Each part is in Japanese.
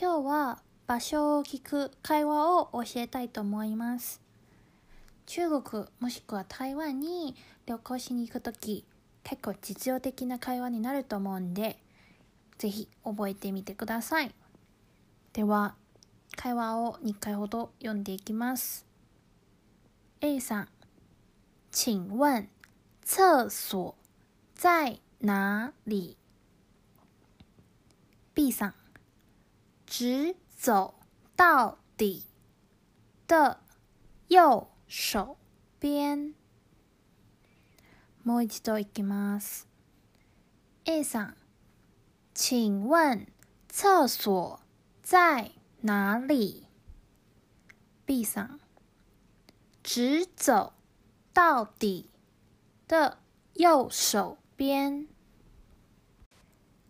今日は場所を聞く会話を教えたいと思います。中国もしくは台湾に旅行しに行くとき結構実用的な会話になると思うんでぜひ覚えてみてください。では会話を2回ほど読んでいきます。A さん请问厕所在哪里 ?B さん直走到底的右手边。もう一度いきます。A さん、请问厕所在哪里？B さん、直走到底的右手边。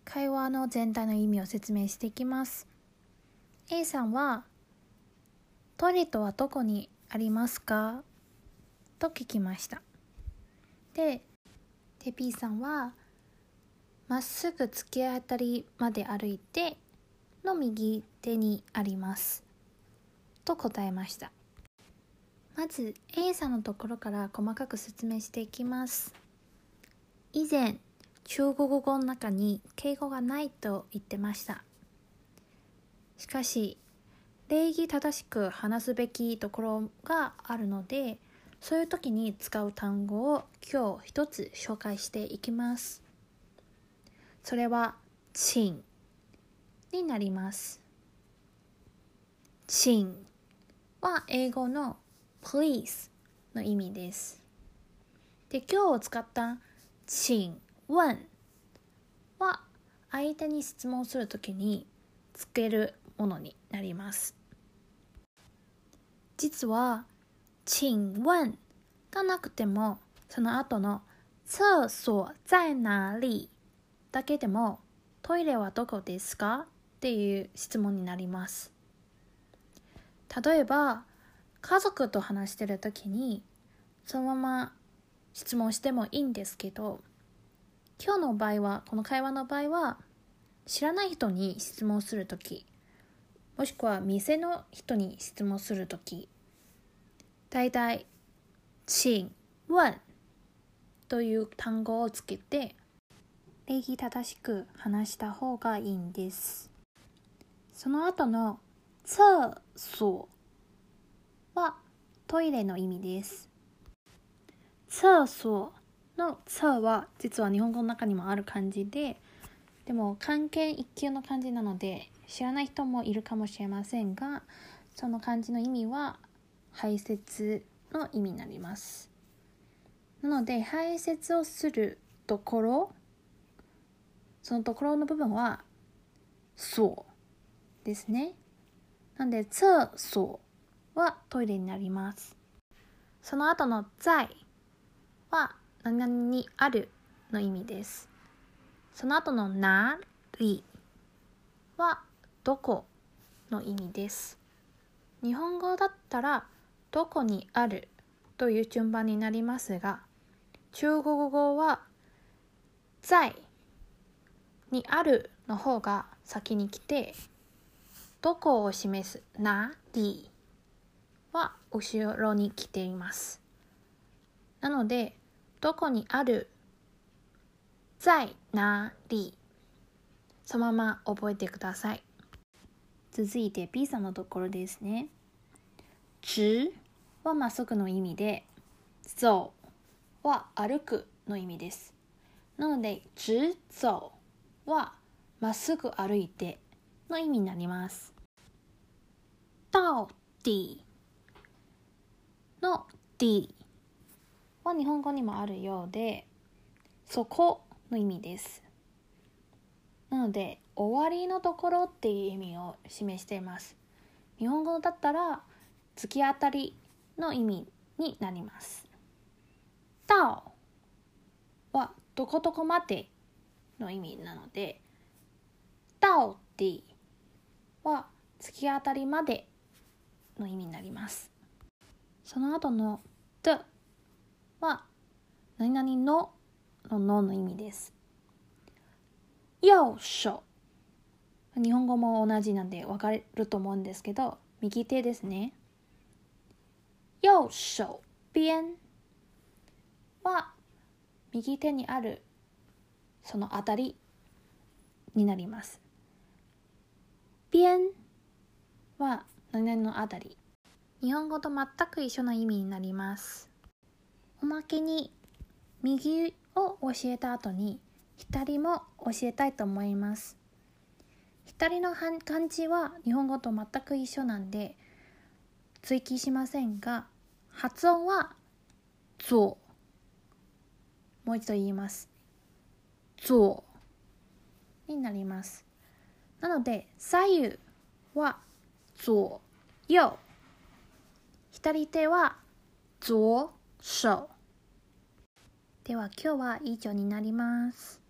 会話の全体の意味を説明していきます。A さんは「トイレットはどこにありますか?」と聞きました。でで B さんは「まっすぐ突き当たりまで歩いての右手にあります」と答えました。まず A さんのところから細かく説明していきます。以前中国語の中に敬語がないと言ってました。しかし礼儀正しく話すべきところがあるのでそういう時に使う単語を今日一つ紹介していきます。それは「请」になります「請」は英語の「please」の意味です。で今日使った「請問」は相手に質問するときにつけるものになります実は「请問」がなくてもその後の「厕所在哪里?」だけでも「トイレはどこですか?」っていう質問になります例えば家族と話してる時にそのまま質問してもいいんですけど今日の場合はこの会話の場合は知らない人に質問する時もしくは店の人に質問する時だいたい「請問」という単語をつけて礼儀正しく話した方がいいんです。その後の「厕所」はトイレの意味です厕所の「厕」は実は日本語の中にもある漢字ででも関係一級の漢字なので知らない人もいるかもしれませんがその漢字の意味は排泄の意味になります。なので排泄をするところそのところの部分は「そう」ですね。なんで「厕所」はトイレになります。その後の「在」は何々にあるの意味です。その後のなりはどこの意味です。日本語だったらどこにあるという順番になりますが中国語は在にあるの方が先に来てどこを示すなりは後ろに来ています。なのでどこにある在哪里？そのまま覚えてください。続いて B さんのところですね。直はまっすぐの意味で走は歩くの意味です。なので直走はまっすぐ歩いての意味になります。到底の D は日本語にもあるようでそこの意味です。なので終わりのところっていう意味を示しています。日本語だったら突き当たりの意味になります。到はどこどこまでの意味なので到底は突き当たりまでの意味になります。その後の的は何々のののの意味です。右手日本語も同じなんで分かると思うんですけど右手ですね。右手边は右手にあるそのあたりになります。边は何々のあたり。日本語と全く一緒の意味になります。おまけに右を教えた後に左も教えたいと思います。左の漢字は日本語と全く一緒なんで追記しませんが発音は左もう一度言います。左になります。なので左右は左右左手は左手では今日は以上になります。